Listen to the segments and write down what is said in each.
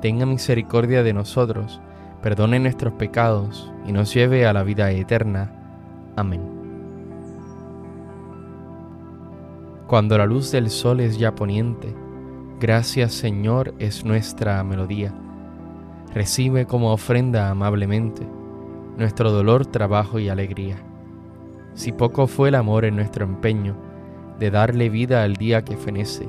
tenga misericordia de nosotros, perdone nuestros pecados y nos lleve a la vida eterna. Amén. Cuando la luz del sol es ya poniente, gracias Señor es nuestra melodía. Recibe como ofrenda amablemente nuestro dolor, trabajo y alegría. Si poco fue el amor en nuestro empeño de darle vida al día que fenece,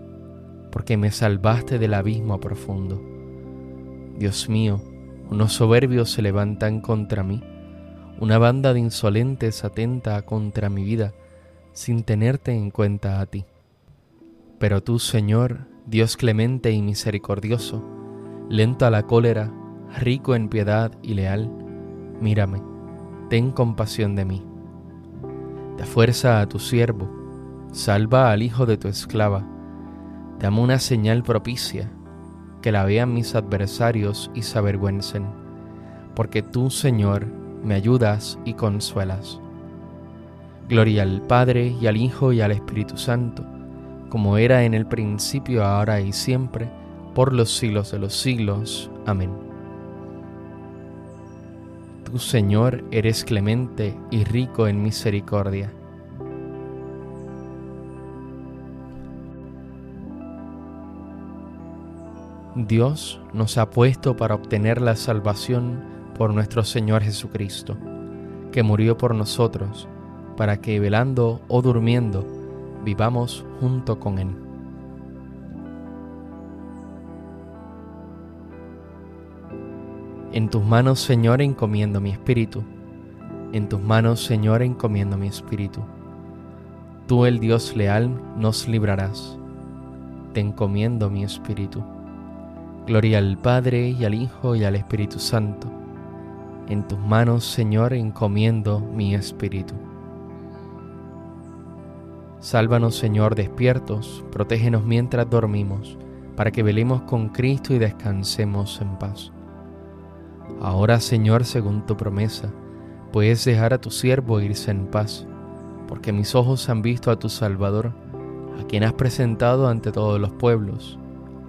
porque me salvaste del abismo profundo. Dios mío, unos soberbios se levantan contra mí, una banda de insolentes atenta contra mi vida, sin tenerte en cuenta a ti. Pero tú, Señor, Dios clemente y misericordioso, lento a la cólera, rico en piedad y leal, mírame, ten compasión de mí. Da fuerza a tu siervo, salva al hijo de tu esclava, Dame una señal propicia, que la vean mis adversarios y se avergüencen, porque tú, Señor, me ayudas y consuelas. Gloria al Padre y al Hijo y al Espíritu Santo, como era en el principio, ahora y siempre, por los siglos de los siglos. Amén. Tú, Señor, eres clemente y rico en misericordia Dios nos ha puesto para obtener la salvación por nuestro Señor Jesucristo, que murió por nosotros, para que velando o durmiendo vivamos junto con Él. En tus manos, Señor, encomiendo mi espíritu. En tus manos, Señor, encomiendo mi espíritu. Tú, el Dios leal, nos librarás. Te encomiendo mi espíritu. Gloria al Padre y al Hijo y al Espíritu Santo. En tus manos, Señor, encomiendo mi espíritu. Sálvanos, Señor, despiertos, protégenos mientras dormimos, para que velemos con Cristo y descansemos en paz. Ahora, Señor, según tu promesa, puedes dejar a tu siervo irse en paz, porque mis ojos han visto a tu Salvador, a quien has presentado ante todos los pueblos,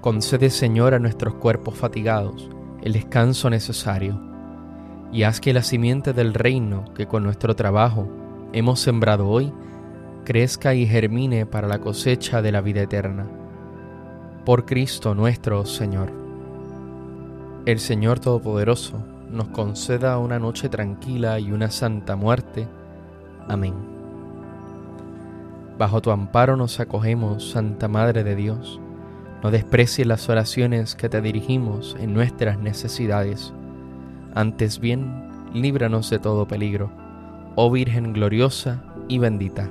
Concede, Señor, a nuestros cuerpos fatigados el descanso necesario y haz que la simiente del reino que con nuestro trabajo hemos sembrado hoy crezca y germine para la cosecha de la vida eterna. Por Cristo nuestro Señor. El Señor Todopoderoso nos conceda una noche tranquila y una santa muerte Amén. Bajo tu amparo nos acogemos, Santa Madre de Dios. No desprecies las oraciones que te dirigimos en nuestras necesidades. Antes bien, líbranos de todo peligro, oh Virgen gloriosa y bendita.